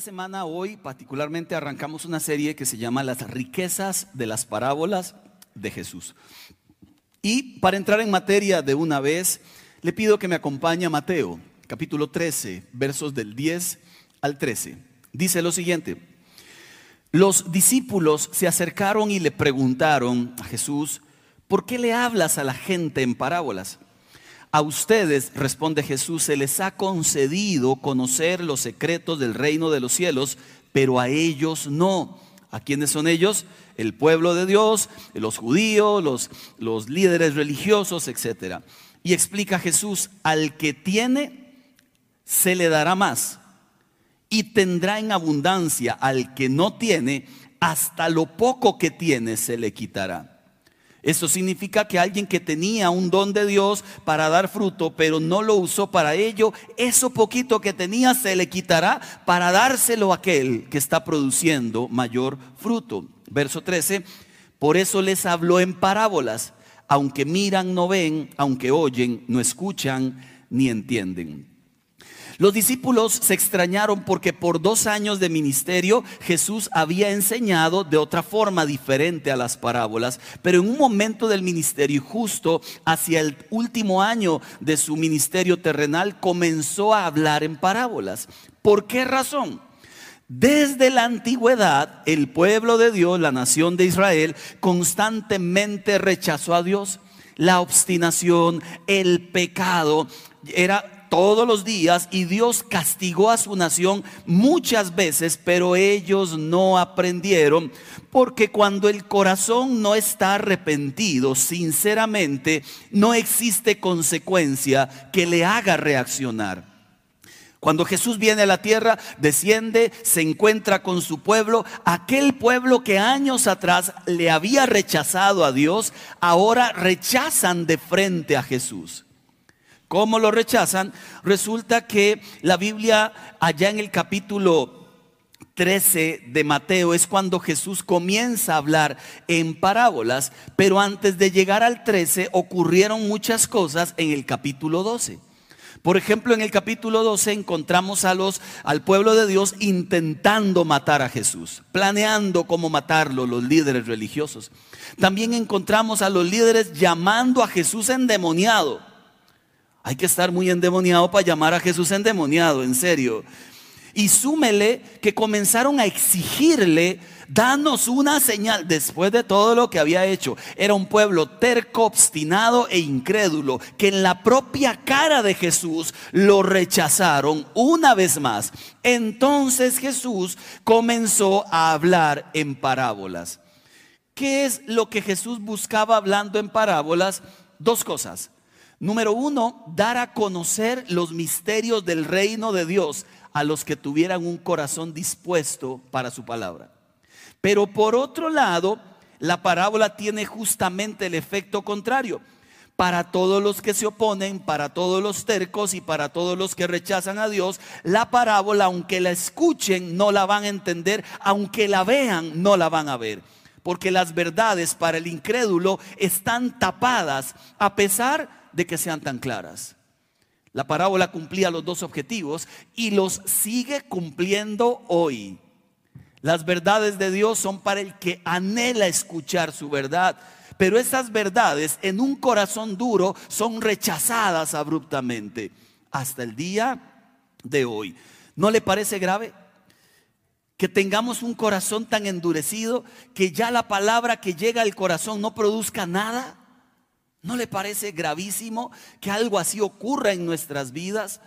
esta semana, hoy particularmente, arrancamos una serie que se llama Las riquezas de las parábolas de Jesús. Y para entrar en materia de una vez, le pido que me acompañe a Mateo, capítulo 13, versos del 10 al 13. Dice lo siguiente, los discípulos se acercaron y le preguntaron a Jesús, ¿por qué le hablas a la gente en parábolas? A ustedes, responde Jesús, se les ha concedido conocer los secretos del reino de los cielos, pero a ellos no. ¿A quiénes son ellos? El pueblo de Dios, los judíos, los, líderes religiosos, etc. Y explica Jesús, al que tiene, se le dará más y tendrá en abundancia al que no tiene, hasta lo poco que tiene se le quitará. Eso significa que alguien que tenía un don de Dios para dar fruto, pero no lo usó para ello, eso poquito que tenía se le quitará para dárselo a aquel que está produciendo mayor fruto. Verso 13, por eso les habló en parábolas, aunque miran no ven, aunque oyen no escuchan ni entienden. Los discípulos se extrañaron porque por dos años de ministerio Jesús había enseñado de otra forma diferente a las parábolas, pero en un momento del ministerio justo hacia el último año de su ministerio terrenal comenzó a hablar en parábolas. ¿Por qué razón? Desde la antigüedad, el pueblo de Dios, la nación de Israel, constantemente rechazó a Dios. La obstinación, el pecado, era todos los días y Dios castigó a su nación muchas veces, pero ellos no aprendieron, porque cuando el corazón no está arrepentido, sinceramente, no existe consecuencia que le haga reaccionar. Cuando Jesús viene a la tierra, desciende, se encuentra con su pueblo, aquel pueblo que años atrás le había rechazado a Dios, ahora rechazan de frente a Jesús. ¿Cómo lo rechazan? Resulta que la Biblia allá en el capítulo 13 de Mateo es cuando Jesús comienza a hablar en parábolas, pero antes de llegar al 13 ocurrieron muchas cosas en el capítulo 12. Por ejemplo, en el capítulo 12 encontramos a los, al pueblo de Dios intentando matar a Jesús, planeando cómo matarlo los líderes religiosos. También encontramos a los líderes llamando a Jesús endemoniado. Hay que estar muy endemoniado para llamar a Jesús endemoniado, en serio. Y súmele que comenzaron a exigirle, danos una señal después de todo lo que había hecho. Era un pueblo terco, obstinado e incrédulo, que en la propia cara de Jesús lo rechazaron una vez más. Entonces Jesús comenzó a hablar en parábolas. ¿Qué es lo que Jesús buscaba hablando en parábolas? Dos cosas. Número uno, dar a conocer los misterios del reino de Dios a los que tuvieran un corazón dispuesto para su palabra. Pero por otro lado, la parábola tiene justamente el efecto contrario. Para todos los que se oponen, para todos los tercos y para todos los que rechazan a Dios, la parábola, aunque la escuchen, no la van a entender, aunque la vean, no la van a ver. Porque las verdades para el incrédulo están tapadas, a pesar de que sean tan claras. La parábola cumplía los dos objetivos y los sigue cumpliendo hoy. Las verdades de Dios son para el que anhela escuchar su verdad, pero esas verdades en un corazón duro son rechazadas abruptamente hasta el día de hoy. ¿No le parece grave? Que tengamos un corazón tan endurecido que ya la palabra que llega al corazón no produzca nada. ¿No le parece gravísimo que algo así ocurra en nuestras vidas?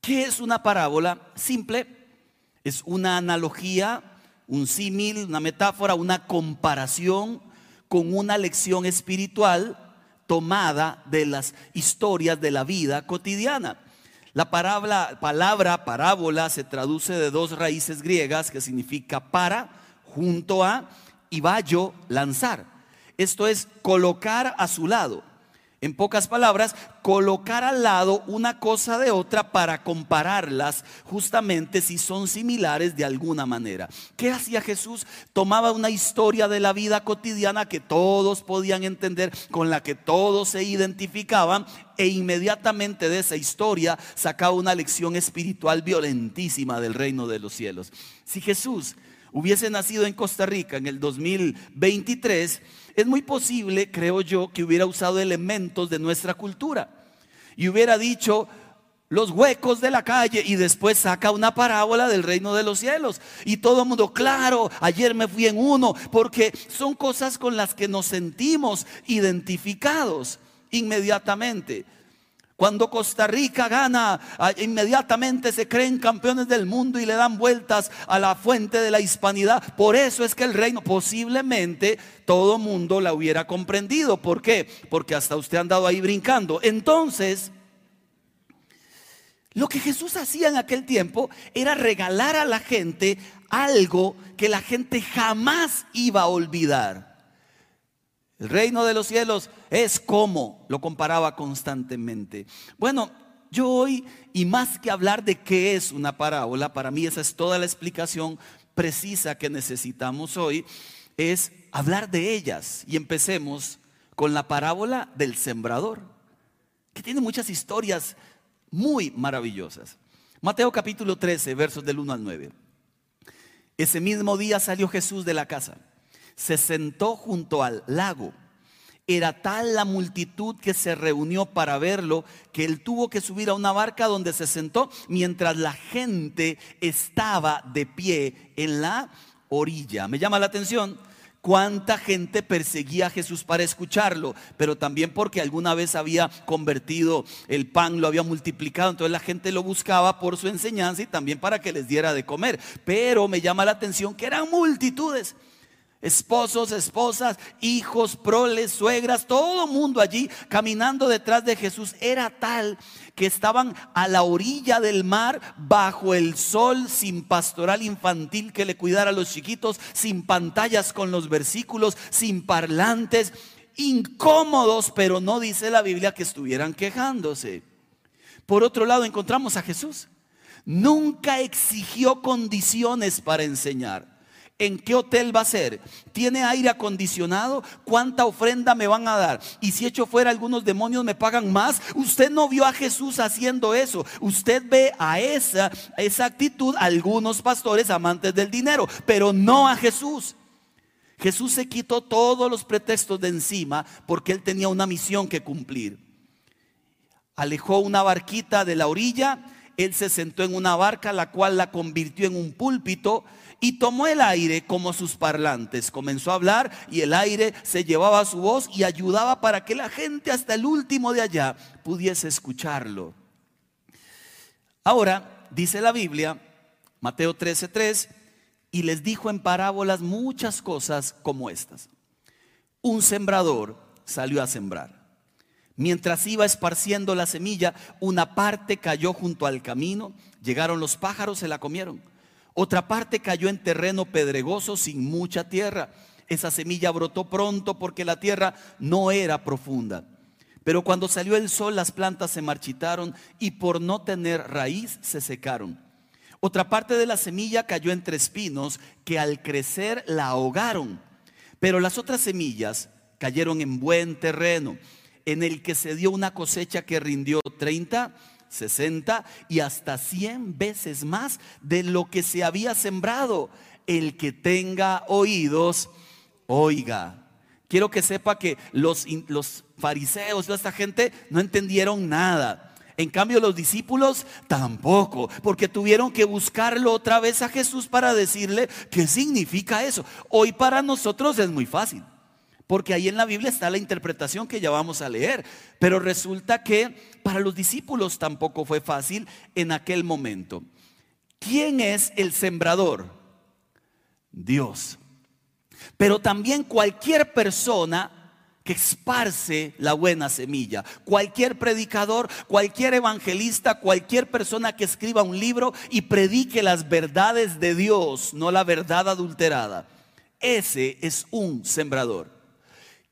¿Qué es una parábola? Simple, es una analogía, un símil, una metáfora, una comparación con una lección espiritual tomada de las historias de la vida cotidiana. La palabra, palabra parábola se traduce de dos raíces griegas que significa para, junto a, y vallo, lanzar. Esto es colocar a su lado. En pocas palabras, colocar al lado una cosa de otra para compararlas justamente si son similares de alguna manera. ¿Qué hacía Jesús? Tomaba una historia de la vida cotidiana que todos podían entender, con la que todos se identificaban e inmediatamente de esa historia sacaba una lección espiritual violentísima del reino de los cielos. Si Jesús hubiese nacido en Costa Rica en el 2023, es muy posible, creo yo, que hubiera usado elementos de nuestra cultura y hubiera dicho los huecos de la calle y después saca una parábola del reino de los cielos. Y todo el mundo, claro, ayer me fui en uno, porque son cosas con las que nos sentimos identificados inmediatamente. Cuando Costa Rica gana, ah, inmediatamente se creen campeones del mundo y le dan vueltas a la fuente de la hispanidad. Por eso es que el reino posiblemente todo mundo la hubiera comprendido. ¿Por qué? Porque hasta usted ha andado ahí brincando. Entonces, lo que Jesús hacía en aquel tiempo era regalar a la gente algo que la gente jamás iba a olvidar. El reino de los cielos es como, lo comparaba constantemente. Bueno, yo hoy, y más que hablar de qué es una parábola, para mí esa es toda la explicación precisa que necesitamos hoy, es hablar de ellas. Y empecemos con la parábola del sembrador, que tiene muchas historias muy maravillosas. Mateo capítulo 13, versos del 1 al 9. Ese mismo día salió Jesús de la casa se sentó junto al lago. Era tal la multitud que se reunió para verlo que él tuvo que subir a una barca donde se sentó mientras la gente estaba de pie en la orilla. Me llama la atención cuánta gente perseguía a Jesús para escucharlo, pero también porque alguna vez había convertido el pan, lo había multiplicado, entonces la gente lo buscaba por su enseñanza y también para que les diera de comer. Pero me llama la atención que eran multitudes esposos, esposas, hijos, proles, suegras, todo mundo allí caminando detrás de Jesús. Era tal que estaban a la orilla del mar, bajo el sol, sin pastoral infantil que le cuidara a los chiquitos, sin pantallas con los versículos, sin parlantes, incómodos, pero no dice la Biblia que estuvieran quejándose. Por otro lado, encontramos a Jesús. Nunca exigió condiciones para enseñar. ¿En qué hotel va a ser? ¿Tiene aire acondicionado? ¿Cuánta ofrenda me van a dar? Y si echo fuera algunos demonios me pagan más. Usted no vio a Jesús haciendo eso. Usted ve a esa, esa actitud algunos pastores amantes del dinero, pero no a Jesús. Jesús se quitó todos los pretextos de encima porque él tenía una misión que cumplir. Alejó una barquita de la orilla, él se sentó en una barca, la cual la convirtió en un púlpito y tomó el aire como sus parlantes. Comenzó a hablar y el aire se llevaba su voz y ayudaba para que la gente hasta el último de allá pudiese escucharlo. Ahora, dice la Biblia, Mateo 13:3, y les dijo en parábolas muchas cosas como estas. Un sembrador salió a sembrar. Mientras iba esparciendo la semilla, una parte cayó junto al camino, llegaron los pájaros, se la comieron. Otra parte cayó en terreno pedregoso sin mucha tierra. Esa semilla brotó pronto porque la tierra no era profunda. Pero cuando salió el sol las plantas se marchitaron y por no tener raíz se secaron. Otra parte de la semilla cayó entre espinos que al crecer la ahogaron. Pero las otras semillas cayeron en buen terreno, en el que se dio una cosecha que rindió 30, 60 y hasta 100 veces más de lo que se había sembrado. El que tenga oídos, oiga. Quiero que sepa que los, los fariseos, esta gente, no entendieron nada. En cambio los discípulos tampoco, porque tuvieron que buscarlo otra vez a Jesús para decirle qué significa eso. Hoy para nosotros es muy fácil porque ahí en la Biblia está la interpretación que ya vamos a leer. Pero resulta que para los discípulos tampoco fue fácil en aquel momento. ¿Quién es el sembrador? Dios. Pero también cualquier persona que esparce la buena semilla. Cualquier predicador, cualquier evangelista, cualquier persona que escriba un libro y predique las verdades de Dios, no la verdad adulterada. Ese es un sembrador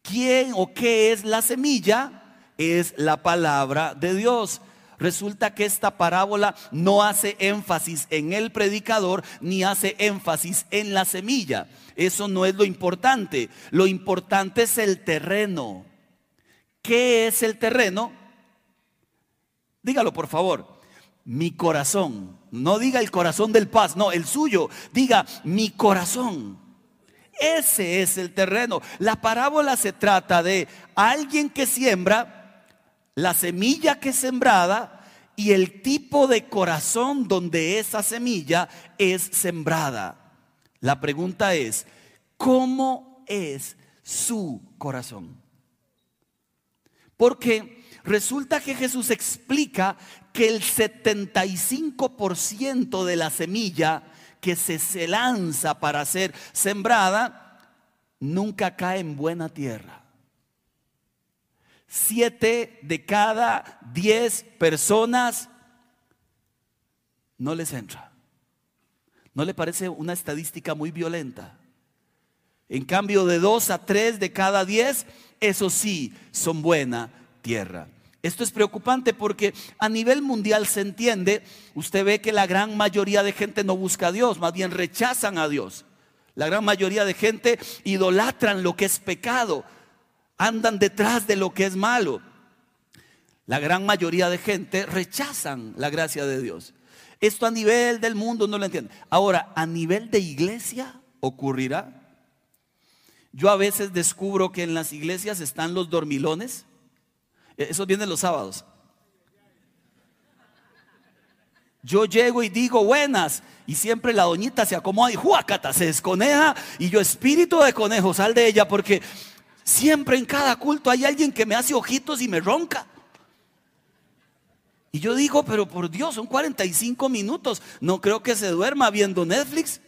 quién o qué es la semilla es la palabra de Dios. Resulta que esta parábola no hace énfasis en el predicador ni hace énfasis en la semilla. Eso no es lo importante. Lo importante es el terreno. ¿Qué es el terreno? Dígalo por favor. Mi corazón. No diga el corazón del paz, no, el suyo. Diga mi corazón. Ese es el terreno. La parábola se trata de alguien que siembra la semilla que es sembrada y el tipo de corazón donde esa semilla es sembrada. La pregunta es, ¿cómo es su corazón? Porque resulta que Jesús explica que el 75% de la semilla que se, se lanza para ser sembrada nunca cae en buena tierra. Siete de cada diez personas no les entra. ¿No le parece una estadística muy violenta? En cambio, de dos a tres de cada diez, eso sí, son buena tierra. Esto es preocupante porque a nivel mundial se entiende, usted ve que la gran mayoría de gente no busca a Dios, más bien rechazan a Dios. La gran mayoría de gente idolatran lo que es pecado andan detrás de lo que es malo. La gran mayoría de gente rechazan la gracia de Dios. Esto a nivel del mundo no lo entienden. Ahora, a nivel de iglesia ocurrirá. Yo a veces descubro que en las iglesias están los dormilones. E, Eso viene los sábados. Yo llego y digo buenas y siempre la doñita se acomoda y juacata, se desconeja y yo espíritu de conejo, sal de ella porque Siempre en cada culto hay alguien que me hace ojitos y me ronca. Y yo digo, pero por Dios, son 45 minutos. No creo que se duerma viendo Netflix.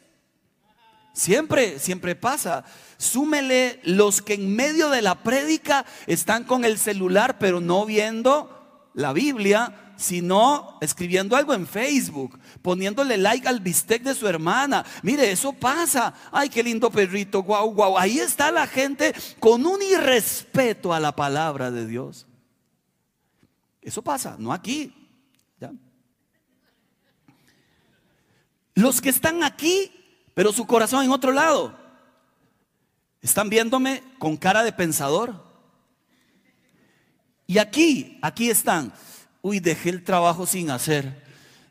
Siempre, siempre pasa. Súmele los que en medio de la prédica están con el celular, pero no viendo la Biblia sino escribiendo algo en Facebook, poniéndole like al bistec de su hermana. Mire, eso pasa. Ay, qué lindo perrito, guau, guau. Ahí está la gente con un irrespeto a la palabra de Dios. Eso pasa, no aquí. Los que están aquí, pero su corazón en otro lado, están viéndome con cara de pensador. Y aquí, aquí están uy, dejé el trabajo sin hacer,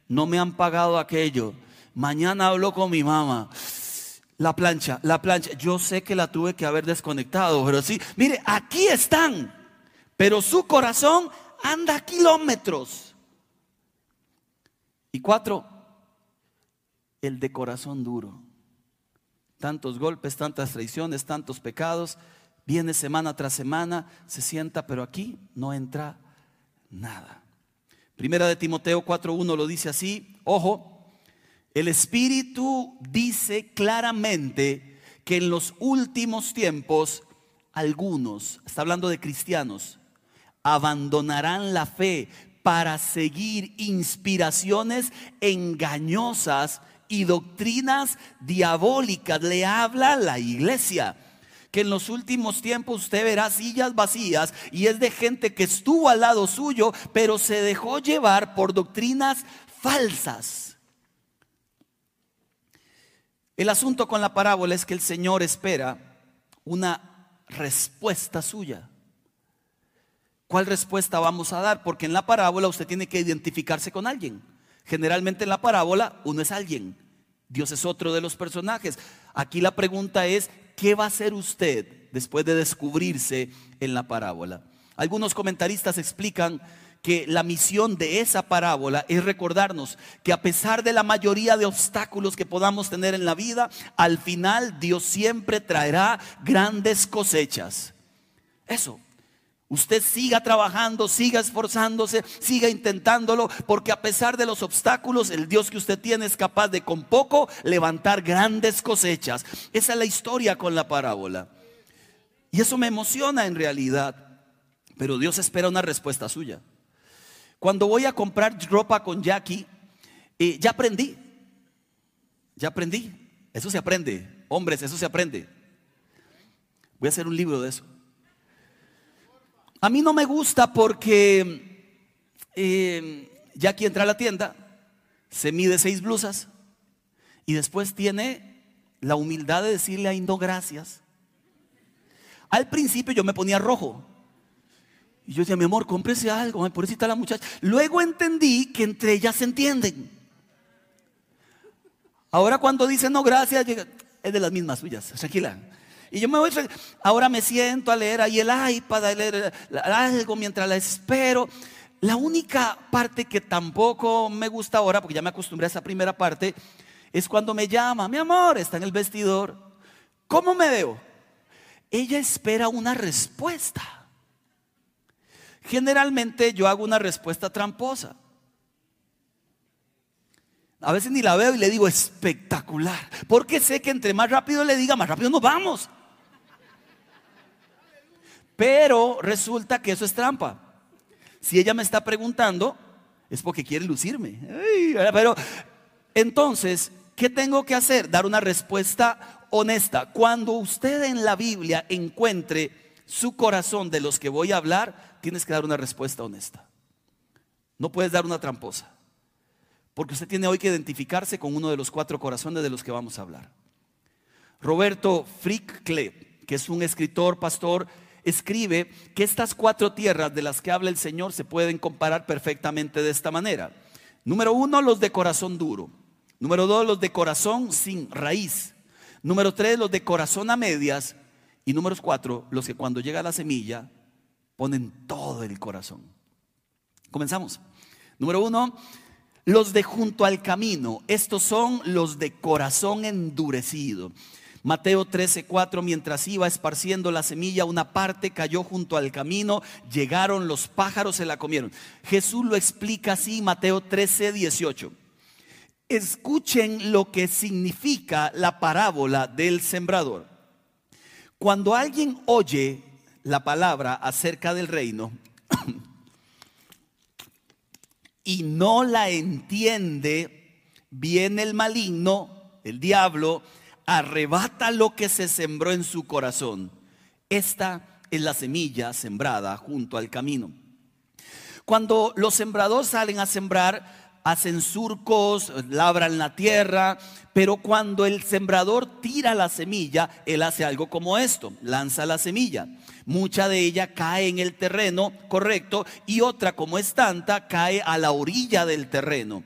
no me han pagado aquello, mañana hablo con mi mamá. La plancha, la plancha, yo sé que la tuve que haber desconectado, pero sí, mire, aquí están, pero su corazón anda kilómetros. Y cuatro, el de corazón duro. Tantos golpes, tantas traiciones, tantos pecados, viene semana tras semana, se sienta, pero aquí no entra nada. Primera de Timoteo 4.1 lo dice así, ojo, el Espíritu dice claramente que en los últimos tiempos algunos, está hablando de cristianos, abandonarán la fe para seguir inspiraciones engañosas y doctrinas diabólicas. Le habla la iglesia que en los últimos tiempos usted verá sillas vacías y es de gente que estuvo al lado suyo, pero se dejó llevar por doctrinas falsas. El asunto con la parábola es que el Señor espera una respuesta suya. ¿Cuál respuesta vamos a dar? Porque en la parábola usted tiene que identificarse con alguien. Generalmente en la parábola uno es alguien. Dios es otro de los personajes. Aquí la pregunta es, ¿qué va a hacer usted después de descubrirse en la parábola? Algunos comentaristas explican que la misión de esa parábola es recordarnos que a pesar de la mayoría de obstáculos que podamos tener en la vida, al final Dios siempre traerá grandes cosechas. Eso, Usted siga trabajando, siga esforzándose, siga intentándolo, porque a pesar de los obstáculos, el Dios que usted tiene es capaz de con poco levantar grandes cosechas. Esa es la historia con la parábola. Y eso me emociona en realidad, pero Dios espera una respuesta suya. Cuando voy a comprar ropa con Jackie, eh, ya aprendí, ya aprendí, eso se aprende, hombres, eso se aprende. Voy a hacer un libro de eso. A mí no me gusta porque eh, ya aquí entra a la tienda, se mide seis blusas y después tiene la humildad de decirle a no gracias. Al principio yo me ponía rojo. Y yo decía, mi amor, cómprese algo, por eso está la muchacha. Luego entendí que entre ellas se entienden. Ahora cuando dice no gracias, es de las mismas suyas, tranquila. Y yo me voy, ahora me siento a leer ahí el iPad, a leer algo mientras la espero. La única parte que tampoco me gusta ahora, porque ya me acostumbré a esa primera parte, es cuando me llama, mi amor, está en el vestidor. ¿Cómo me veo? Ella espera una respuesta. Generalmente yo hago una respuesta tramposa. A veces ni la veo y le digo espectacular, porque sé que entre más rápido le diga, más rápido nos vamos. Pero resulta que eso es trampa. Si ella me está preguntando, es porque quiere lucirme. pero entonces, ¿qué tengo que hacer? Dar una respuesta honesta. Cuando usted en la Biblia encuentre su corazón de los que voy a hablar, tienes que dar una respuesta honesta. No puedes dar una tramposa. Porque usted tiene hoy que identificarse con uno de los cuatro corazones de los que vamos a hablar. Roberto Frickle, que es un escritor, pastor, escribe que estas cuatro tierras de las que habla el Señor se pueden comparar perfectamente de esta manera. Número uno, los de corazón duro. Número dos, los de corazón sin raíz. Número tres, los de corazón a medias. Y número cuatro, los que cuando llega la semilla ponen todo el corazón. Comenzamos. Número uno, los de junto al camino. Estos son los de corazón endurecido. Mateo 13:4, mientras iba esparciendo la semilla, una parte cayó junto al camino, llegaron los pájaros, se la comieron. Jesús lo explica así, Mateo 13:18. Escuchen lo que significa la parábola del sembrador. Cuando alguien oye la palabra acerca del reino y no la entiende, viene el maligno, el diablo, arrebata lo que se sembró en su corazón. Esta es la semilla sembrada junto al camino. Cuando los sembradores salen a sembrar, hacen surcos, labran la tierra, pero cuando el sembrador tira la semilla, él hace algo como esto, lanza la semilla. Mucha de ella cae en el terreno correcto y otra como es tanta cae a la orilla del terreno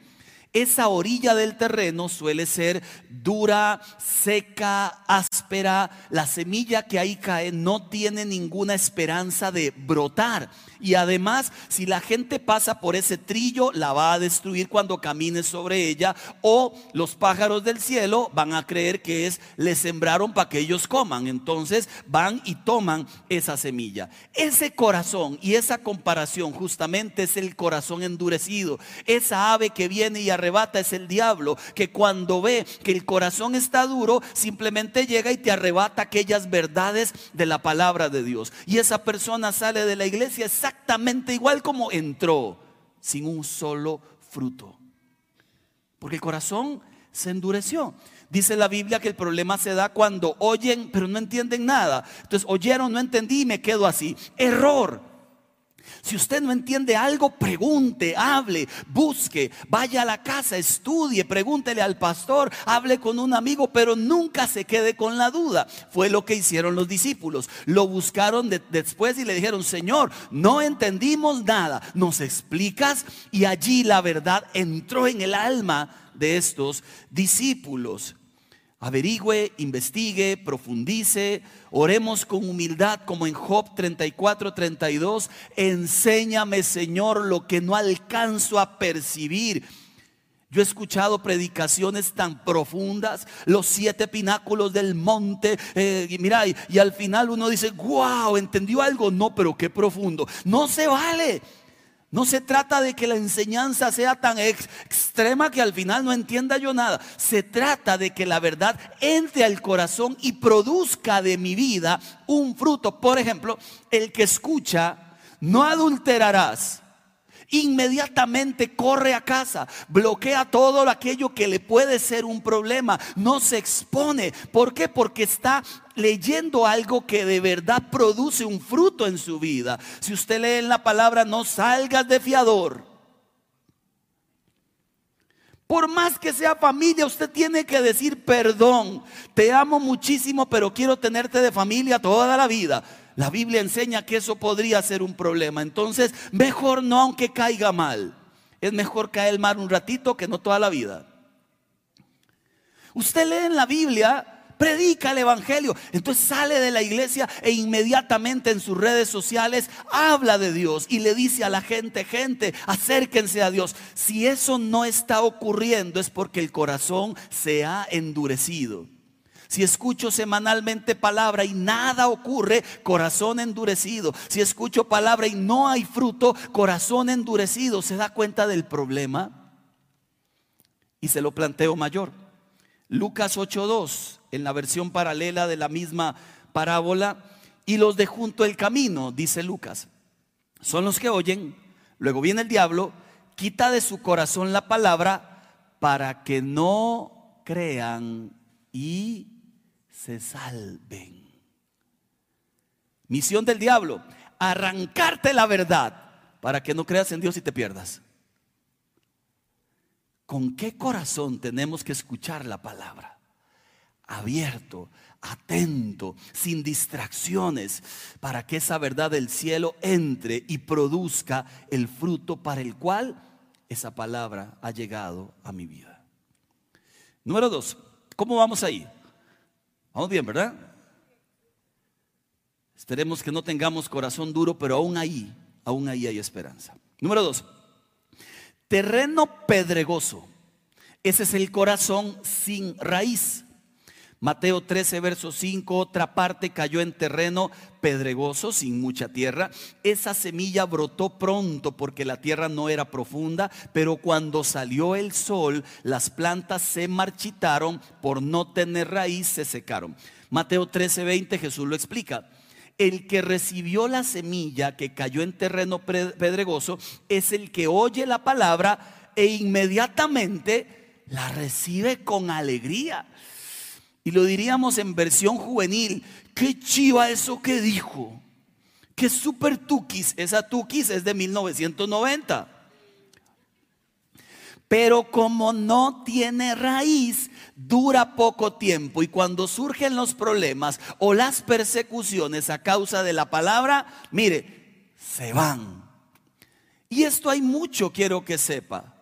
esa orilla del terreno suele ser dura, seca, áspera. La semilla que ahí cae no tiene ninguna esperanza de brotar. Y además, si la gente pasa por ese trillo, la va a destruir cuando camine sobre ella. O los pájaros del cielo van a creer que es, le sembraron para que ellos coman. Entonces van y toman esa semilla. Ese corazón y esa comparación justamente es el corazón endurecido. Esa ave que viene y arrebata es el diablo, que cuando ve que el corazón está duro, simplemente llega y te arrebata aquellas verdades de la palabra de Dios. Y esa persona sale de la iglesia exactamente igual como entró, sin un solo fruto. Porque el corazón se endureció. Dice la Biblia que el problema se da cuando oyen, pero no entienden nada. Entonces, oyeron, no entendí y me quedo así. Error. Si usted no entiende algo, pregunte, hable, busque, vaya a la casa, estudie, pregúntele al pastor, hable con un amigo, pero nunca se quede con la duda. Fue lo que hicieron los discípulos. Lo buscaron después y le dijeron, Señor, no entendimos nada, ¿nos explicas? Y allí la verdad entró en el alma de estos discípulos. Averigüe, investigue, profundice, oremos con humildad como en Job 34, 32. Enséñame, Señor, lo que no alcanzo a percibir. Yo he escuchado predicaciones tan profundas, los siete pináculos del monte. Eh, y mira, y, al final uno dice, wow, ¿entendió algo? No, pero qué profundo. No se vale. No se trata de que la enseñanza sea tan extrema que al final no entienda yo nada. Se trata de que la verdad entre al corazón y produzca de mi vida un fruto. Por ejemplo, el que escucha, no adulterarás. Inmediatamente corre a casa, bloquea todo aquello que le puede ser un problema, no se expone. ¿Por qué? Porque está leyendo algo que de verdad produce un fruto en su vida. Si usted lee en la palabra, no salgas de fiador. Por más que sea familia, usted tiene que decir perdón. Te amo muchísimo, pero quiero tenerte de familia toda la vida. La Biblia enseña que eso podría ser un problema. Entonces, mejor no aunque caiga mal. Es mejor caer mal un ratito que no toda la vida. Usted lee en la Biblia predica el Evangelio. Entonces sale de la iglesia e inmediatamente en sus redes sociales habla de Dios y le dice a la gente, gente, acérquense a Dios. Si eso no está ocurriendo es porque el corazón se ha endurecido. Si escucho semanalmente palabra y nada ocurre, corazón endurecido. Si escucho palabra y no hay fruto, corazón endurecido. ¿Se da cuenta del problema? Y se lo planteo mayor. Lucas 8.2, en la versión paralela de la misma parábola, y los de junto el camino, dice Lucas, son los que oyen, luego viene el diablo, quita de su corazón la palabra para que no crean y se salven. Misión del diablo, arrancarte la verdad para que no creas en Dios y te pierdas. ¿Con qué corazón tenemos que escuchar la palabra? Abierto, atento, sin distracciones, para que esa verdad del cielo entre y produzca el fruto para el cual esa palabra ha llegado a mi vida. Número dos, ¿cómo vamos ahí? Vamos bien, ¿verdad? Esperemos que no tengamos corazón duro, pero aún ahí, aún ahí hay esperanza. Número dos, terreno pedregoso. Ese es el corazón sin raíz. Mateo 13, verso 5, otra parte cayó en terreno pedregoso, sin mucha tierra. Esa semilla brotó pronto porque la tierra no era profunda, pero cuando salió el sol, las plantas se marchitaron, por no tener raíz se secaron. Mateo 13, 20, Jesús lo explica. El que recibió la semilla que cayó en terreno pedregoso es el que oye la palabra e inmediatamente la recibe con alegría. Y lo diríamos en versión juvenil, qué chiva eso que dijo. Qué super tukis. Esa tukis es de 1990. Pero como no tiene raíz, dura poco tiempo. Y cuando surgen los problemas o las persecuciones a causa de la palabra, mire, se van. Y esto hay mucho, quiero que sepa.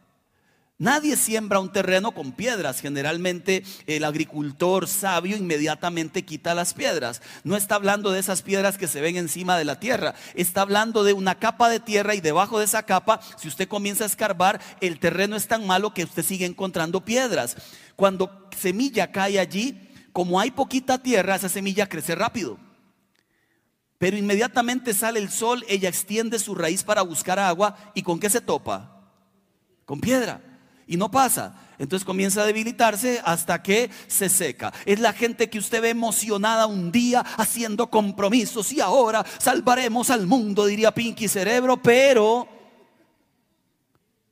Nadie siembra un terreno con piedras. Generalmente el agricultor sabio inmediatamente quita las piedras. No está hablando de esas piedras que se ven encima de la tierra. Está hablando de una capa de tierra y debajo de esa capa, si usted comienza a escarbar, el terreno es tan malo que usted sigue encontrando piedras. Cuando semilla cae allí, como hay poquita tierra, esa semilla crece rápido. Pero inmediatamente sale el sol, ella extiende su raíz para buscar agua y ¿con qué se topa? Con piedra y no pasa. Entonces comienza a debilitarse hasta que se seca. Es la gente que usted ve emocionada un día haciendo compromisos y ahora salvaremos al mundo, diría Pinky Cerebro, pero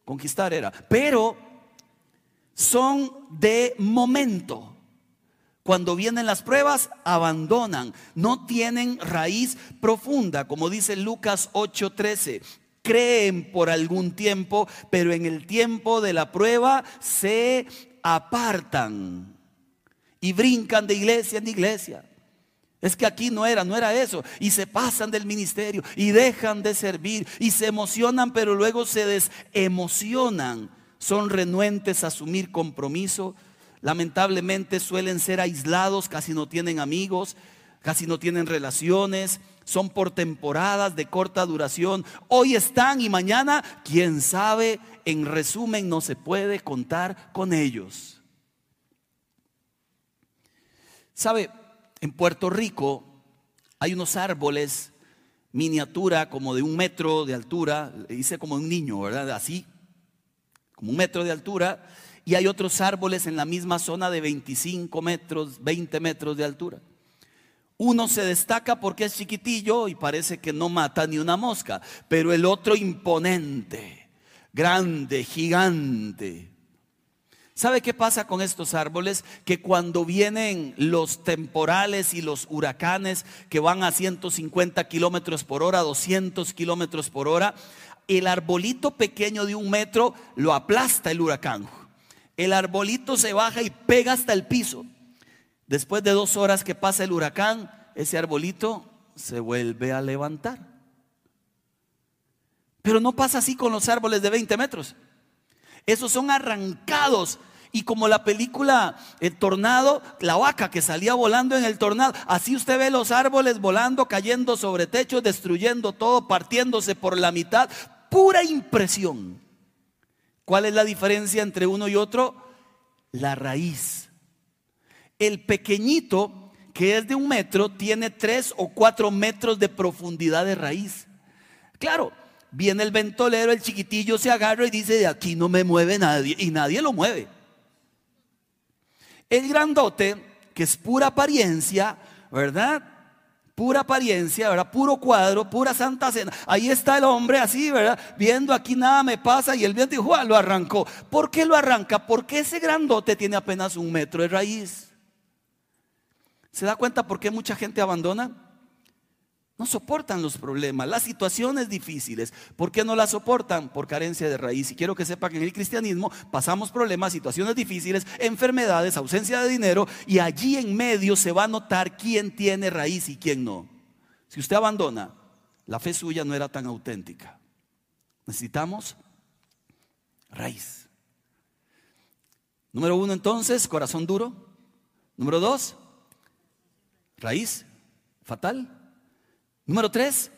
conquistar era, pero son de momento. Cuando vienen las pruebas, abandonan, no tienen raíz profunda, como dice Lucas 8:13 creen por algún tiempo, pero en el tiempo de la prueba se apartan y brincan de iglesia en iglesia. Es que aquí no era, no era eso. Y se pasan del ministerio y dejan de servir y se emocionan, pero luego se desemocionan. Son renuentes a asumir compromiso. Lamentablemente suelen ser aislados, casi no tienen amigos, casi no tienen relaciones, son por temporadas de corta duración. Hoy están y mañana, quién sabe, en resumen, no se puede contar con ellos. ¿Sabe? En Puerto Rico hay unos árboles miniatura como de un metro de altura, hice como un niño, ¿verdad? Así, como un metro de altura, y hay otros árboles en la misma zona de 25 metros, 20 metros de altura. Uno se destaca porque es chiquitillo y parece que no mata ni una mosca, pero el otro imponente. grande, gigante. ¿Sabe qué pasa con estos árboles? Que cuando vienen los temporales y los huracanes que van a 150 kilómetros por hora, 200 kilómetros por hora, el arbolito pequeño de un metro lo aplasta el huracán. El arbolito se baja y pega hasta el piso. Después de dos horas que pasa el huracán, ese arbolito se vuelve a levantar. Pero no pasa así con los árboles de 20 metros. Esos son arrancados y como la película El Tornado, la vaca que salía volando en el tornado, así usted ve los árboles volando, cayendo sobre techos, destruyendo todo, partiéndose por la mitad. Pura impresión. ¿Cuál es la diferencia entre uno y otro? La raíz. El pequeñito, que es de un metro, tiene tres o cuatro metros de profundidad de raíz. Claro, viene el ventolero, el chiquitillo se agarra y dice, de aquí no me mueve nadie, y nadie lo mueve. El grandote, que es pura apariencia, ¿verdad? Pura apariencia, ¿verdad? Puro cuadro, pura santa cena. Ahí está el hombre así, ¿verdad? Viendo aquí nada me pasa y el viento dijo, lo arrancó. ¿Por qué lo arranca? Porque ese grandote tiene apenas un metro de raíz. ¿Se da cuenta por qué mucha gente abandona? No soportan los problemas, las situaciones difíciles. ¿Por qué no las soportan? Por carencia de raíz. Y quiero que sepa que en el cristianismo pasamos problemas, situaciones difíciles, enfermedades, ausencia de dinero, y allí en medio se va a notar quién tiene raíz y quién no. Si usted abandona, la fe suya no era tan auténtica. Necesitamos raíz. Número uno entonces, corazón duro. Número dos, raíz fatal. Número tres,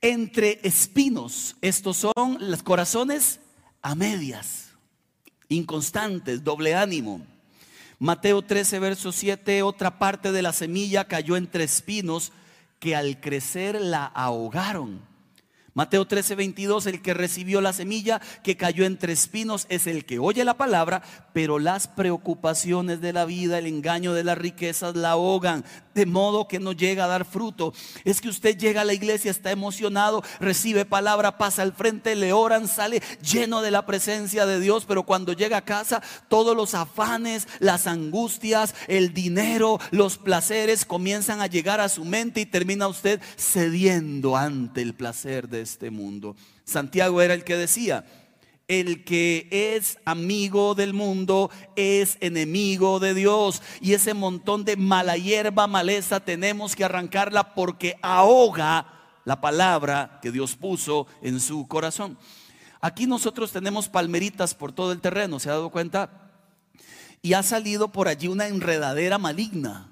entre espinos. Estos son los corazones a medias, inconstantes, doble ánimo. Mateo 13, verso 7, otra parte de la semilla cayó entre espinos que al crecer la ahogaron. Mateo 13, 22, el que recibió la semilla que cayó entre espinos es el que oye la palabra, pero las preocupaciones de la vida, el engaño de las riquezas la ahogan, de modo que no llega a dar fruto. Es que usted llega a la iglesia, está emocionado, recibe palabra, pasa al frente, le oran, sale lleno de la presencia de Dios, pero cuando llega a casa, todos los afanes, las angustias, el dinero, los placeres comienzan a llegar a su mente y termina usted cediendo ante el placer de este mundo. Santiago era el que decía, el que es amigo del mundo es enemigo de Dios. Y ese montón de mala hierba, maleza, tenemos que arrancarla porque ahoga la palabra que Dios puso en su corazón. Aquí nosotros tenemos palmeritas por todo el terreno, ¿se ha dado cuenta? Y ha salido por allí una enredadera maligna.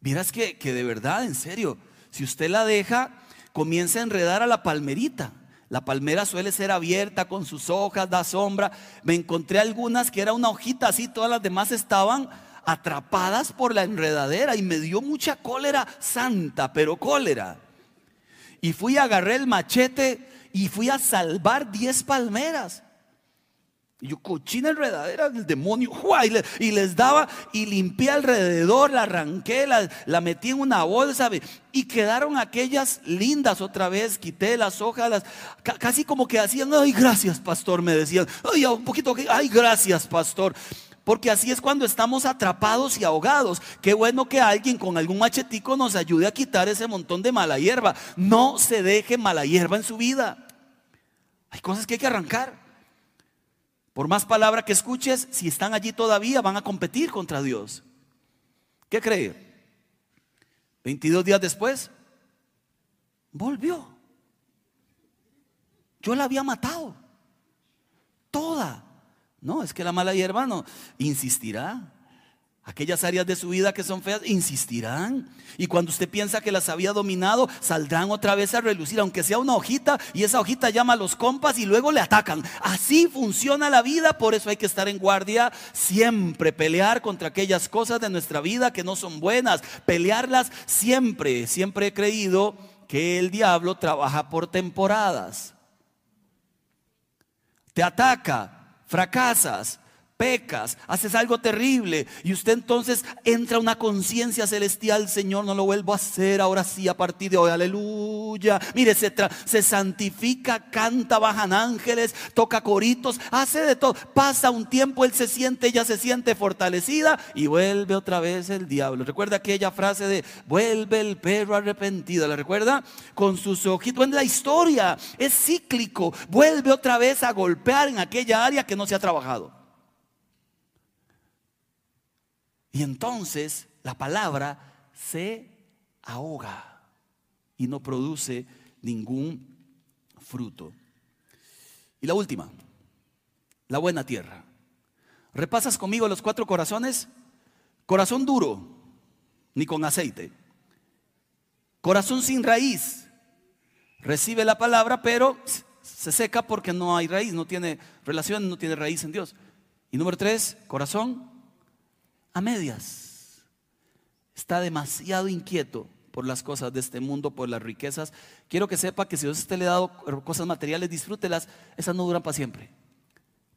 Miras que, que de verdad, en serio, si usted la deja, comienza a enredar a la palmerita. La palmera suele ser abierta con sus hojas, da sombra. Me encontré algunas que era una hojita así, todas las demás estaban atrapadas por la enredadera y me dio mucha cólera santa, pero cólera. Y fui, agarré el machete y fui a salvar 10 palmeras. Y yo, cochina enredadera del demonio, y les daba y limpié alrededor, la arranqué, la, metí en una bolsa y quedaron aquellas lindas otra vez. Quité las hojas, casi como que hacían, ay, gracias, pastor, me decían, ay, un poquito, ay, gracias, pastor. Porque así es cuando estamos atrapados y ahogados. Qué bueno que alguien con algún machetico nos ayude a quitar ese montón de mala hierba. No se deje mala hierba en su vida. Hay cosas que hay que arrancar. Por más palabra que escuches, si están allí todavía, van a competir contra Dios. ¿Qué cree? 22 días después, volvió. Yo la había matado. Toda. No, es que la mala hierba no insistirá. Aquellas áreas de su vida que son feas insistirán. Y cuando usted piensa que las había dominado, saldrán otra vez a relucir, aunque sea una hojita, y esa hojita llama a los compas y luego le atacan. Así funciona la vida, por eso hay que estar en guardia, siempre pelear contra aquellas cosas de nuestra vida que no son buenas, pelearlas siempre. Siempre he creído que el diablo trabaja por temporadas. Te ataca, fracasas, pecas, haces algo terrible y usted entonces entra una conciencia celestial, Señor, no lo vuelvo a hacer, ahora sí a partir de hoy, aleluya. Mire, se, se santifica, canta, bajan ángeles, toca coritos, hace de todo. Pasa un tiempo, él se siente, ella se siente fortalecida y vuelve otra vez el diablo. Recuerda aquella frase de vuelve el perro arrepentido, ¿la recuerda? Con sus ojitos, en la historia es cíclico, vuelve otra vez a golpear en aquella área que no se ha trabajado. Y entonces la palabra se ahoga y no produce ningún fruto. Y la última, la buena tierra. ¿Repasas conmigo los cuatro corazones? Corazón duro, ni con aceite. Corazón sin raíz. Recibe la palabra, pero se seca porque no hay raíz, no tiene relación, no tiene raíz en Dios. Y número tres, corazón a medias. Está demasiado inquieto por las cosas de este mundo, por las riquezas. Quiero que sepa que si Dios usted le ha dado cosas materiales, disfrútelas. Esas no duran para siempre.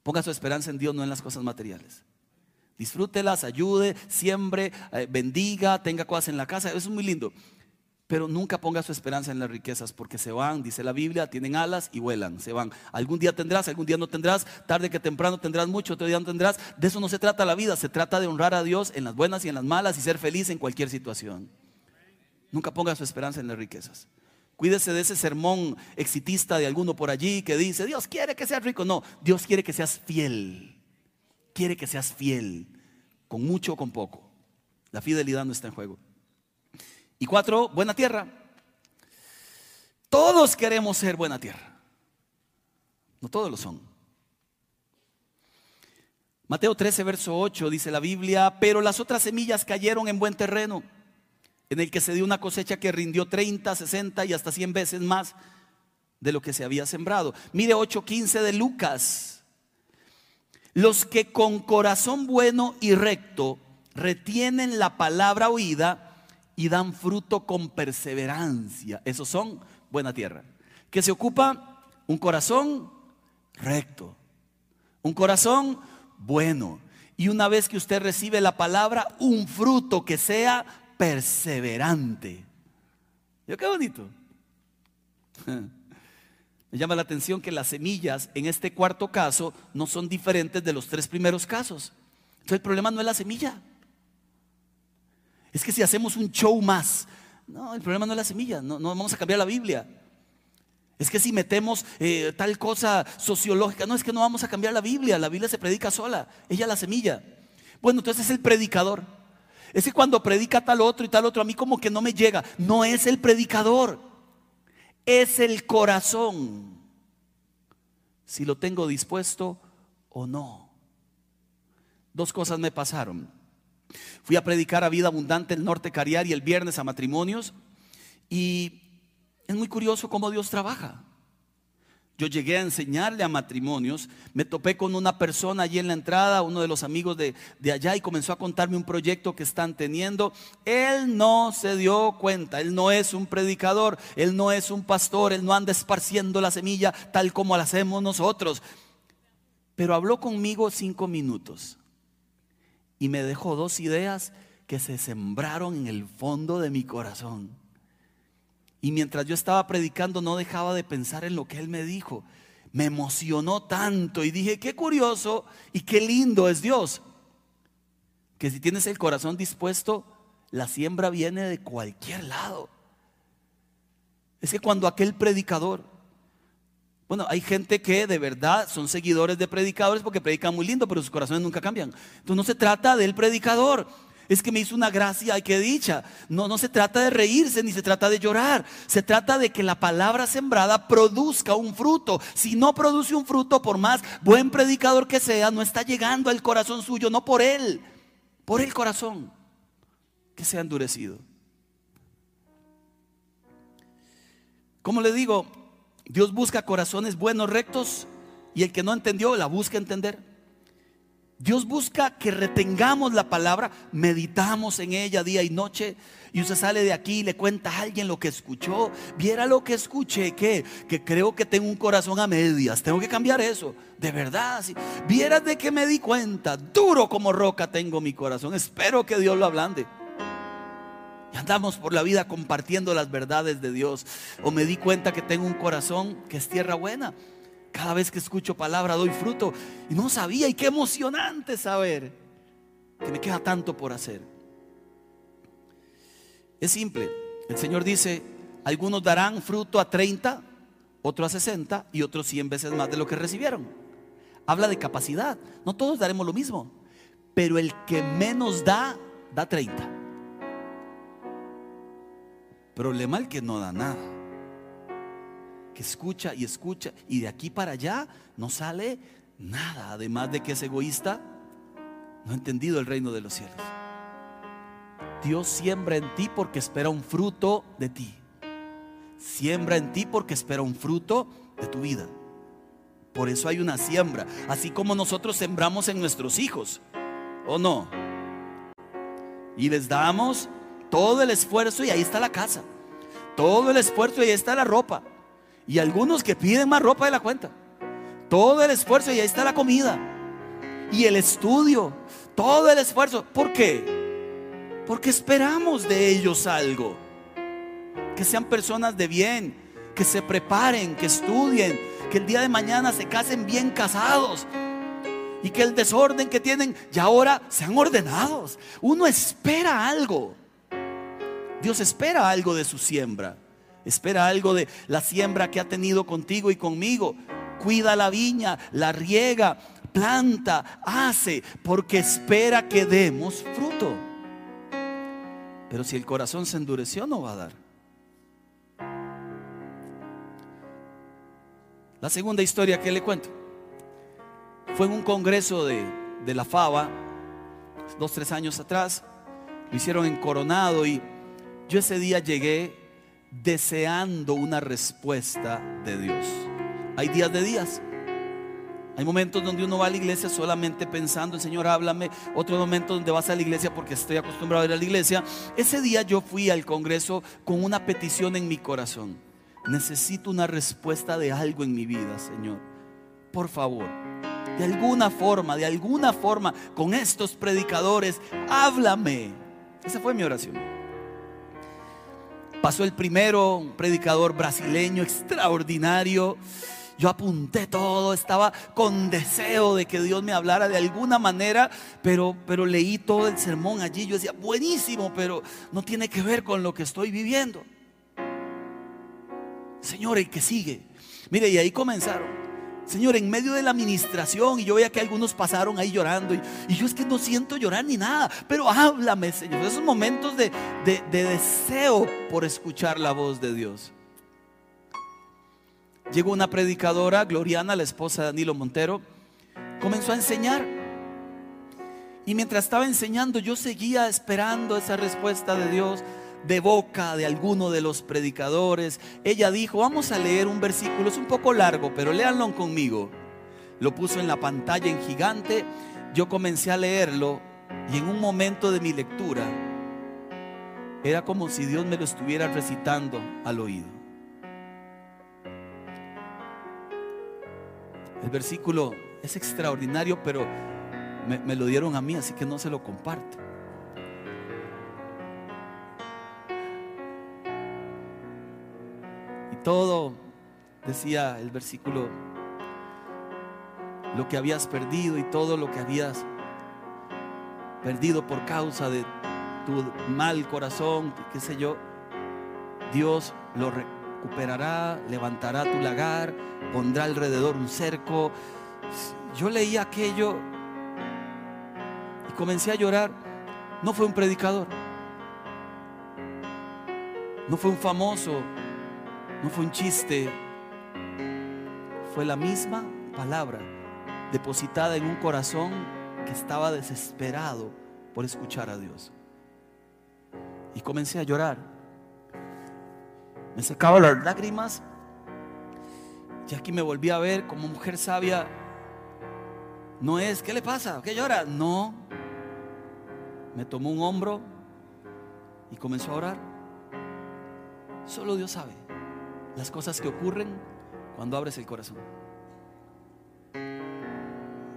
Ponga su esperanza en Dios, no en las cosas materiales. Disfrútelas, ayude, siembre, eh, bendiga, tenga cosas en la casa. Eso es muy lindo. Pero nunca ponga su esperanza en las riquezas porque se van, dice la Biblia, tienen alas y vuelan, se van. Algún día tendrás, algún día no tendrás, tarde que temprano tendrás mucho, otro día no tendrás. De eso no se trata la vida, se trata de honrar a Dios en las buenas y en las malas y ser feliz en cualquier situación. Nunca ponga su esperanza en las riquezas. Cuídese de ese sermón exitista de alguno por allí que dice, Dios quiere que seas rico. No, Dios quiere que seas fiel. Quiere que seas fiel, con mucho o con poco. La fidelidad no está en juego. Y cuatro, buena tierra. Todos queremos ser buena tierra. No todos lo son. Mateo 13, verso 8 dice la Biblia, pero las otras semillas cayeron en buen terreno, en el que se dio una cosecha que rindió 30, 60 y hasta 100 veces más de lo que se había sembrado. Mire 8:15 de Lucas. Los que con corazón bueno y recto retienen la palabra oída, y dan fruto con perseverancia. Esos son buena tierra. Que se ocupa un corazón recto, un corazón bueno. Y una vez que usted recibe la palabra, un fruto que sea perseverante. ¿Yo qué bonito? Me llama la atención que las semillas en este cuarto caso no son diferentes de los tres primeros casos. Entonces el problema no es la semilla. Es que si hacemos un show más, no, el problema no es la semilla, no, vamos a cambiar la Biblia. Es que si metemos eh, tal cosa sociológica, no es que no vamos a cambiar la Biblia, la Biblia se predica sola, ella la semilla. Bueno, entonces es el predicador. Es que cuando predica tal otro y tal otro, a mí como que no me llega. No es el predicador, es el corazón. Si lo tengo dispuesto o no. Dos cosas me pasaron. Fui a predicar a vida abundante el norte cariar y el viernes a matrimonios. Y es muy curioso cómo Dios trabaja. Yo llegué a enseñarle a matrimonios, me topé con una persona allí en la entrada, uno de los amigos de, de, allá, y comenzó a contarme un proyecto que están teniendo. Él no se dio cuenta, él no es un predicador, él no es un pastor, él no anda esparciendo la semilla tal como la hacemos nosotros. Pero habló conmigo cinco minutos y me dejó dos ideas que se sembraron en el fondo de mi corazón. Y mientras yo estaba predicando no dejaba de pensar en lo que él me dijo. Me emocionó tanto y dije, qué curioso y qué lindo es Dios. Que si tienes el corazón dispuesto, la siembra viene de cualquier lado. Es que cuando aquel predicador bueno, hay gente que de verdad son seguidores de predicadores porque predican muy lindo, pero sus corazones nunca cambian. Entonces no se trata del predicador. Es que me hizo una gracia, hay que dicha. No, no se trata de reírse ni se trata de llorar. Se trata de que la palabra sembrada produzca un fruto. Si no produce un fruto, por más buen predicador que sea, no está llegando al corazón suyo, no por él, por el corazón que se ha endurecido. Como le digo, Dios busca corazones buenos, rectos, y el que no entendió la busca entender. Dios busca que retengamos la palabra, meditamos en ella día y noche. Y usted sale de aquí y le cuenta a alguien lo que escuchó. Viera lo que escuché, que, que creo que tengo un corazón a medias. Tengo que cambiar eso. De verdad. Si vieras de que me di cuenta, duro como roca tengo mi corazón. Espero que Dios lo ablande. Y andamos por la vida compartiendo las verdades de Dios. O me di cuenta que tengo un corazón que es tierra buena. Cada vez que escucho palabra doy fruto. Y no sabía, y qué emocionante saber que me queda tanto por hacer. Es simple. El Señor dice, algunos darán fruto a 30, otros a 60 y otros 100 veces más de lo que recibieron. Habla de capacidad. No todos daremos lo mismo. Pero el que menos da, da 30. Problema el que no da nada escucha y escucha y de aquí para allá no sale nada, además de que es egoísta, no ha entendido el reino de los cielos. Dios siembra en ti porque espera un fruto de ti. Siembra en ti porque espera un fruto de tu vida. Por eso hay una siembra, así como nosotros sembramos en nuestros hijos, ¿o no? Y les damos todo el esfuerzo y ahí está la casa. Todo el esfuerzo y ahí está la ropa. Y algunos que piden más ropa de la cuenta. Todo el esfuerzo y ahí está la comida. Y el estudio. Todo el esfuerzo. ¿Por qué? Porque esperamos de ellos algo. Que sean personas de bien. Que se preparen, que estudien. Que el día de mañana se casen bien casados. Y que el desorden que tienen ya ahora sean ordenados. Uno espera algo. Dios espera algo de su siembra. Espera algo de la siembra que ha tenido contigo y conmigo. Cuida la viña, la riega, planta, hace, porque espera que demos fruto. Pero si el corazón se endureció, no va a dar. La segunda historia que le cuento fue en un congreso de, de la FABA, dos, tres años atrás. Lo hicieron en Coronado y yo ese día llegué deseando una respuesta de Dios. Hay días de días. Hay momentos donde uno va a la iglesia solamente pensando, Señor háblame. Otro momento donde vas a la iglesia porque estoy acostumbrado a ir a la iglesia. Ese día yo fui al Congreso con una petición en mi corazón. Necesito una respuesta de algo en mi vida, Señor. Por favor, de alguna forma, de alguna forma, con estos predicadores, háblame. Esa fue mi oración. Pasó el primero, un predicador brasileño extraordinario. Yo apunté todo, estaba con deseo de que Dios me hablara de alguna manera, pero, pero leí todo el sermón allí. Yo decía, buenísimo, pero no tiene que ver con lo que estoy viviendo. Señor, el que sigue. Mire, y ahí comenzaron. Señor, en medio de la administración, y yo veía que algunos pasaron ahí llorando, y, yo es que no siento llorar ni nada, pero háblame, Señor. Esos momentos de, de deseo por escuchar la voz de Dios. Llegó una predicadora, Gloriana, la esposa de Danilo Montero, comenzó a enseñar. Y mientras estaba enseñando, yo seguía esperando esa respuesta de Dios de boca de alguno de los predicadores. Ella dijo, vamos a leer un versículo, es un poco largo, pero léanlo conmigo. Lo puso en la pantalla en gigante, yo comencé a leerlo y en un momento de mi lectura era como si Dios me lo estuviera recitando al oído. El versículo es extraordinario, pero me, lo dieron a mí, así que no se lo comparto. Todo, decía el versículo, lo que habías perdido y todo lo que habías perdido por causa de tu mal corazón, qué sé yo, Dios lo recuperará, levantará tu lagar, pondrá alrededor un cerco. Yo leí aquello y comencé a llorar. No fue un predicador, no fue un famoso, no fue un chiste, fue la misma palabra depositada en un corazón que estaba desesperado por escuchar a Dios. Y comencé a llorar. Me secaba las lágrimas y aquí me volví a ver como mujer sabia No es, ¿qué le pasa? ¿Qué llora? No. Me tomó un hombro y comenzó a orar. Solo Dios sabe las cosas que ocurren cuando abres el corazón.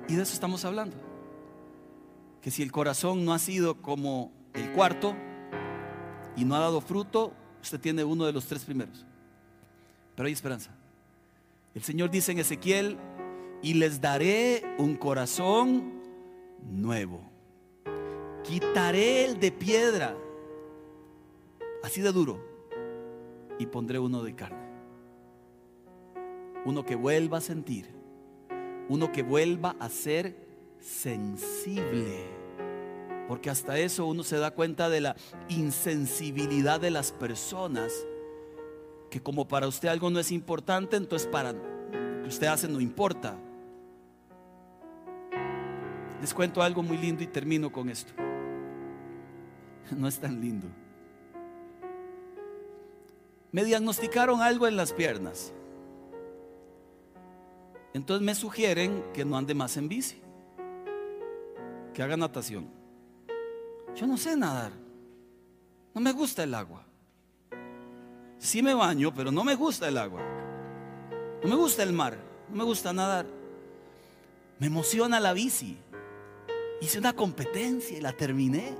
Y de eso estamos hablando. Que si el corazón no ha sido como el cuarto y no ha dado fruto, usted tiene uno de los tres primeros. Pero hay esperanza. El Señor dice en Ezequiel, y les daré un corazón nuevo. Quitaré el de piedra, así de duro, y pondré uno de carne. Uno que vuelva a sentir, uno que vuelva a ser sensible. Porque hasta eso uno se da cuenta de la insensibilidad de las personas, que como para usted algo no es importante, entonces para lo que usted hace no importa. Les cuento algo muy lindo y termino con esto. No es tan lindo. Me diagnosticaron algo en las piernas. Entonces me sugieren que no ande más en bici, que haga natación. Yo no sé nadar. No me gusta el agua. Sí me baño, pero no me gusta el agua. No me gusta el mar. No me gusta nadar. Me emociona la bici. Hice una competencia y la terminé.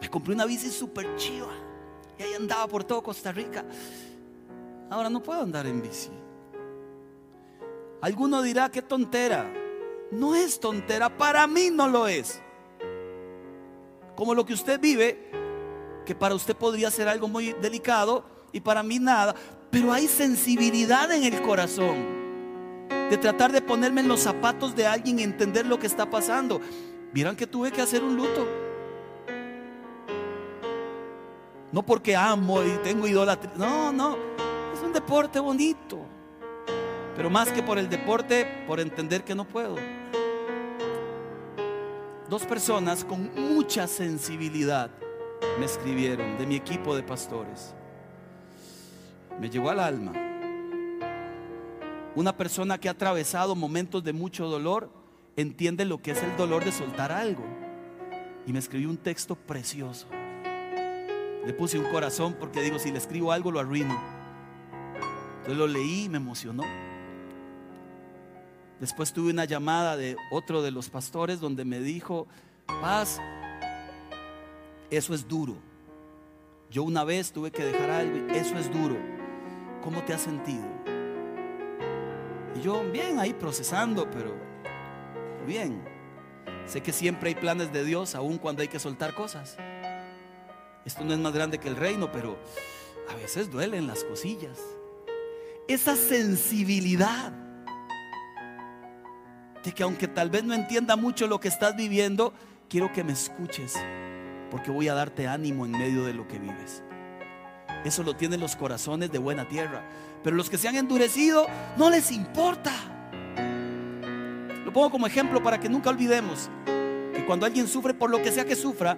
Me compré una bici súper chiva. Y ahí andaba por todo Costa Rica. Ahora no puedo andar en bici. Alguno dirá que tontera. No es tontera, para mí no lo es. Como lo que usted vive, que para usted podría ser algo muy delicado y para mí nada, pero hay sensibilidad en el corazón de tratar de ponerme en los zapatos de alguien y entender lo que está pasando. Vieran que tuve que hacer un luto. No porque amo y tengo idolatría. No, no. Es un deporte bonito. Pero más que por el deporte, por entender que no puedo. Dos personas con mucha sensibilidad me escribieron de mi equipo de pastores. Me llegó al alma. Una persona que ha atravesado momentos de mucho dolor entiende lo que es el dolor de soltar algo. Y me escribió un texto precioso. Le puse un corazón porque digo, si le escribo algo lo arruino. Entonces lo leí y me emocionó. Después tuve una llamada de otro de los pastores donde me dijo, paz, eso es duro. Yo una vez tuve que dejar algo y eso es duro. ¿Cómo te has sentido? Y yo bien ahí procesando, pero bien. Sé que siempre hay planes de Dios, aun cuando hay que soltar cosas. Esto no es más grande que el reino, pero a veces duelen las cosillas. Esa sensibilidad de que aunque tal vez no entienda mucho lo que estás viviendo, quiero que me escuches, porque voy a darte ánimo en medio de lo que vives. Eso lo tienen los corazones de buena tierra. Pero los que se han endurecido, no les importa. Lo pongo como ejemplo para que nunca olvidemos que cuando alguien sufre por lo que sea que sufra,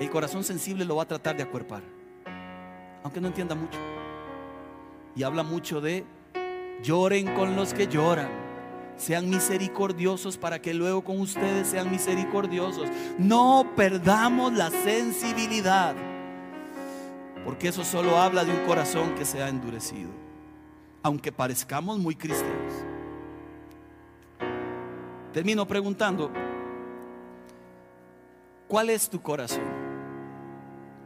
el corazón sensible lo va a tratar de acuerpar. Aunque no entienda mucho. Y habla mucho de lloren con los que lloran. Sean misericordiosos para que luego con ustedes sean misericordiosos. No perdamos la sensibilidad. Porque eso solo habla de un corazón que se ha endurecido. Aunque parezcamos muy cristianos. Termino preguntando, ¿cuál es tu corazón?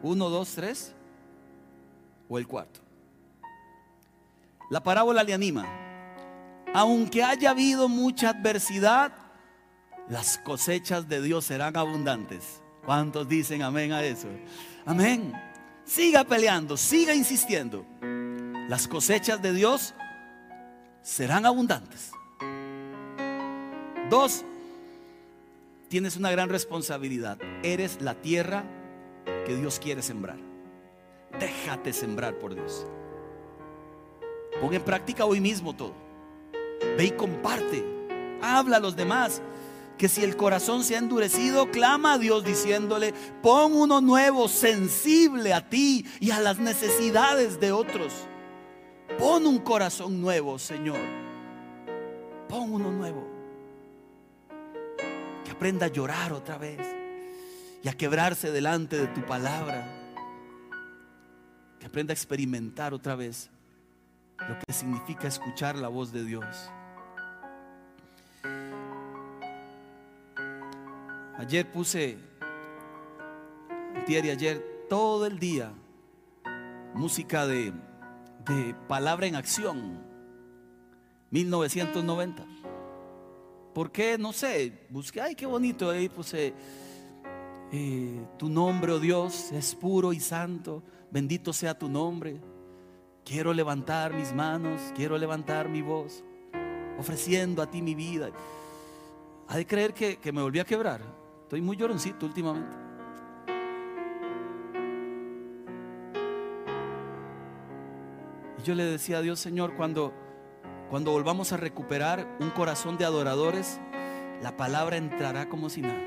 ¿Uno, dos, tres? ¿O el cuarto? La parábola le anima. Aunque haya habido mucha adversidad, las cosechas de Dios serán abundantes. ¿Cuántos dicen amén a eso? Amén. Siga peleando, siga insistiendo. Las cosechas de Dios serán abundantes. Dos, tienes una gran responsabilidad. Eres la tierra que Dios quiere sembrar. Déjate sembrar por Dios. Pon en práctica hoy mismo todo. Ve y comparte. Habla a los demás que si el corazón se ha endurecido, clama a Dios diciéndole, pon uno nuevo, sensible a ti y a las necesidades de otros. Pon un corazón nuevo, Señor. Pon uno nuevo. aprenda a llorar otra vez y a quebrarse delante de tu palabra. Que aprenda a experimentar otra vez lo que significa escuchar la voz de Dios. Ayer puse, y ayer, todo el día, música de, de Palabra en Acción, 1990. ¿Por qué? No sé, busqué, ay, qué bonito, ahí puse, eh, tu nombre, oh Dios, es puro y santo, bendito sea tu nombre. Quiero levantar mis manos, quiero levantar mi voz, ofreciendo a ti mi vida. Ha de creer que, que me volví a quebrar. Estoy muy lloroncito últimamente. Y yo le decía a Dios, Señor, cuando, cuando volvamos a recuperar un corazón de adoradores, la palabra entrará como si nada.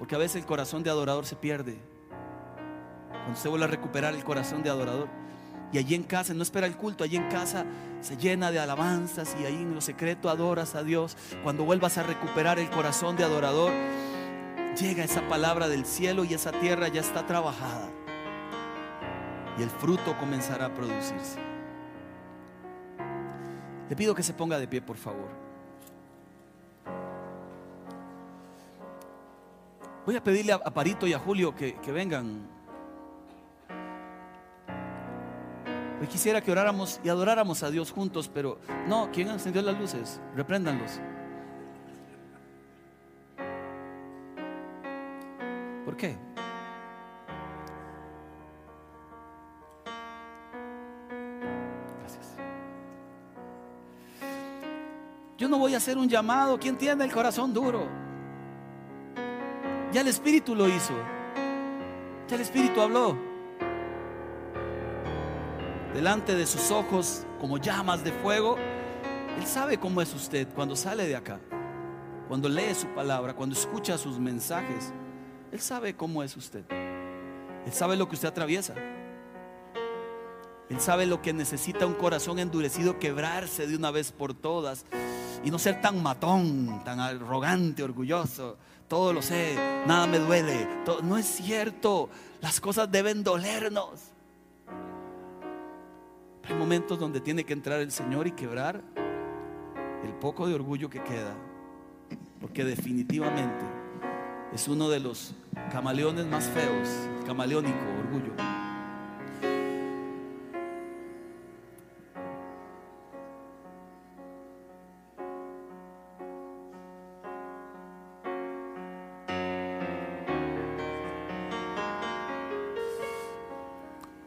Porque a veces el corazón de adorador se pierde. Cuando se vuelve a recuperar el corazón de adorador. Y allí en casa, no espera el culto, allí en casa se llena de alabanzas y ahí en lo secreto adoras a Dios. Cuando vuelvas a recuperar el corazón de adorador, llega esa palabra del cielo y esa tierra ya está trabajada. Y el fruto comenzará a producirse. Le pido que se ponga de pie, por favor. Voy a pedirle a Parito y a Julio que vengan. Hoy quisiera que oráramos y adoráramos a Dios juntos, pero no, ¿quién encendió las luces? Repréndanlos. ¿Por qué? Gracias. Yo no voy a hacer un llamado. ¿Quién tiene el corazón duro? Ya el Espíritu lo hizo. Ya el Espíritu habló delante de sus ojos como llamas de fuego, Él sabe cómo es usted cuando sale de acá, cuando lee su palabra, cuando escucha sus mensajes. Él sabe cómo es usted. Él sabe lo que usted atraviesa. Él sabe lo que necesita un corazón endurecido quebrarse de una vez por todas y no ser tan matón, tan arrogante, orgulloso. Todo lo sé, nada me duele. no es cierto. Las cosas deben dolernos. Hay momentos donde tiene que entrar el Señor y quebrar el poco de orgullo que queda. Porque definitivamente es uno de los camaleones más feos, camaleónico orgullo.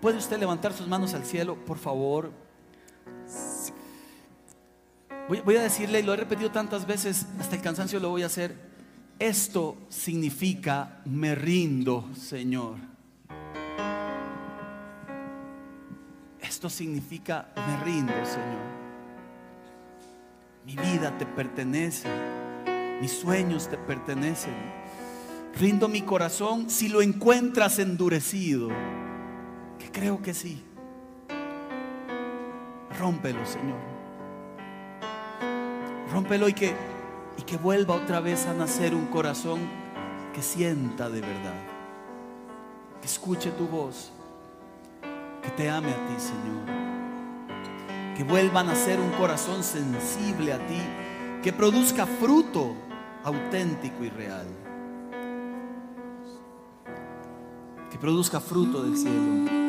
¿Puede usted levantar sus manos al cielo, por favor? Voy, a decirle, y lo he repetido tantas veces, hasta el cansancio lo voy a hacer. Esto significa me rindo, Señor. Esto significa me rindo, Señor. Mi vida te pertenece, mis sueños te pertenecen. Rindo mi corazón si lo encuentras endurecido creo que sí. Rómpelo, Señor. Rómpelo y que, y que vuelva otra vez a nacer un corazón que sienta de verdad. Que escuche tu voz. Que te ame a ti, Señor. Que vuelva a nacer un corazón sensible a ti. Que produzca fruto auténtico y real. Que produzca fruto del cielo.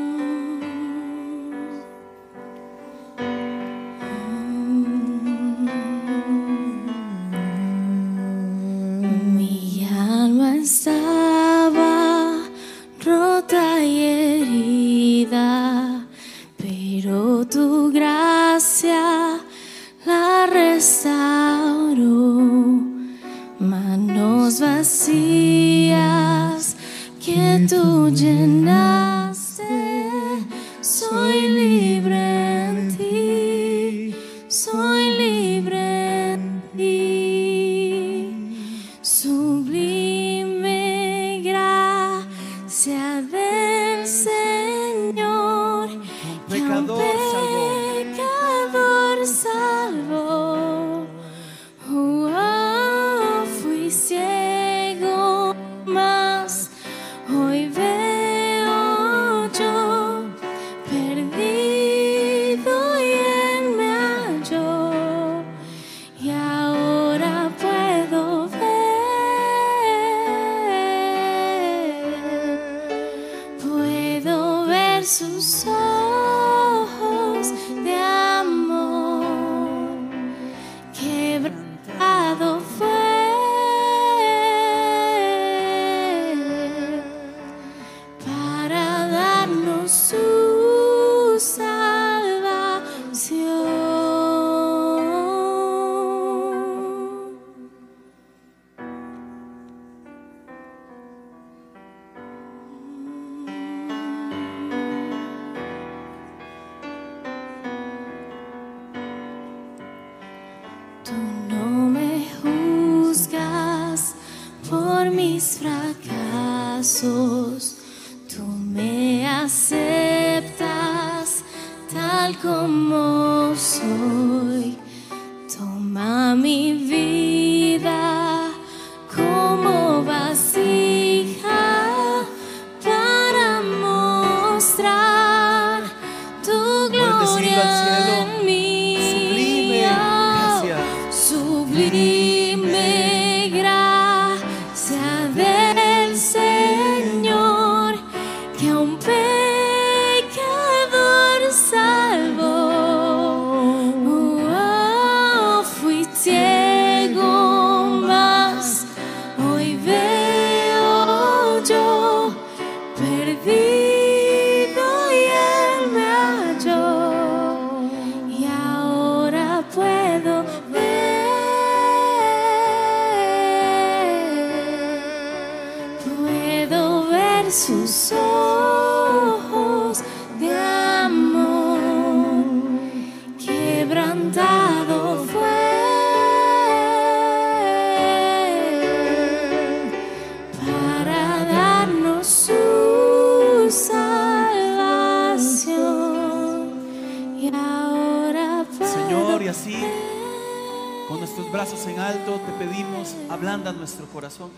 Ablanda nuestro corazón.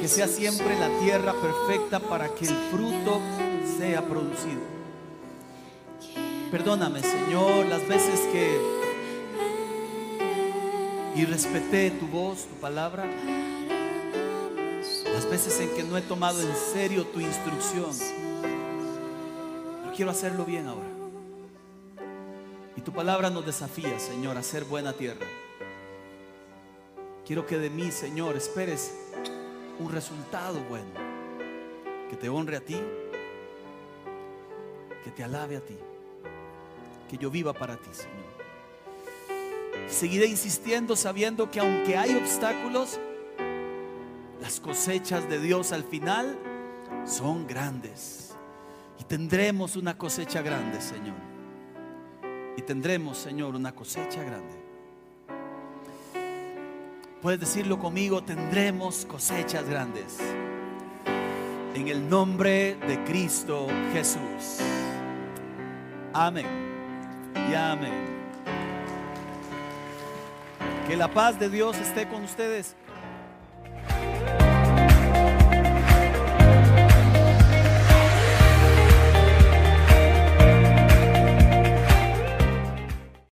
Que sea siempre la tierra perfecta para que el fruto sea producido. Perdóname, Señor, las veces que irrespeté tu voz, tu palabra. Las veces en que no he tomado en serio tu instrucción. Pero quiero hacerlo bien ahora. Y tu palabra nos desafía, Señor, a ser buena tierra. Quiero que de mí, Señor, esperes un resultado bueno. Que te honre a ti. Que te alabe a ti. Que yo viva para ti, Señor. Seguiré insistiendo sabiendo que aunque hay obstáculos, las cosechas de Dios al final son grandes. Y tendremos una cosecha grande, Señor. Y tendremos, Señor, una cosecha grande. Puedes decirlo conmigo, tendremos cosechas grandes. En el nombre de Cristo Jesús. Amén. Y amén. Que la paz de Dios esté con ustedes.